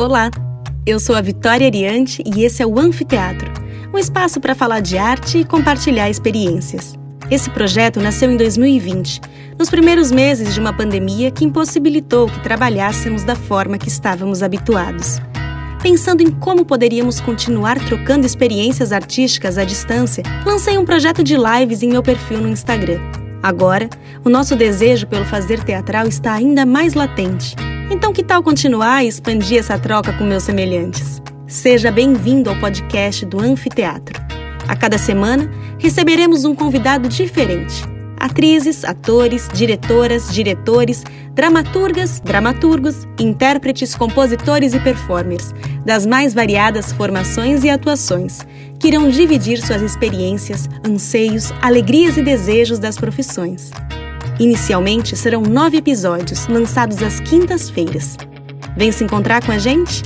Olá, eu sou a Vitória Ariante e esse é o Anfiteatro, um espaço para falar de arte e compartilhar experiências. Esse projeto nasceu em 2020, nos primeiros meses de uma pandemia que impossibilitou que trabalhássemos da forma que estávamos habituados. Pensando em como poderíamos continuar trocando experiências artísticas à distância, lancei um projeto de lives em meu perfil no Instagram. Agora, o nosso desejo pelo fazer teatral está ainda mais latente. Então, que tal continuar e expandir essa troca com meus semelhantes? Seja bem-vindo ao podcast do Anfiteatro. A cada semana, receberemos um convidado diferente. Atrizes, atores, diretoras, diretores, dramaturgas, dramaturgos, intérpretes, compositores e performers, das mais variadas formações e atuações, que irão dividir suas experiências, anseios, alegrias e desejos das profissões. Inicialmente serão nove episódios, lançados às quintas-feiras. Vem se encontrar com a gente?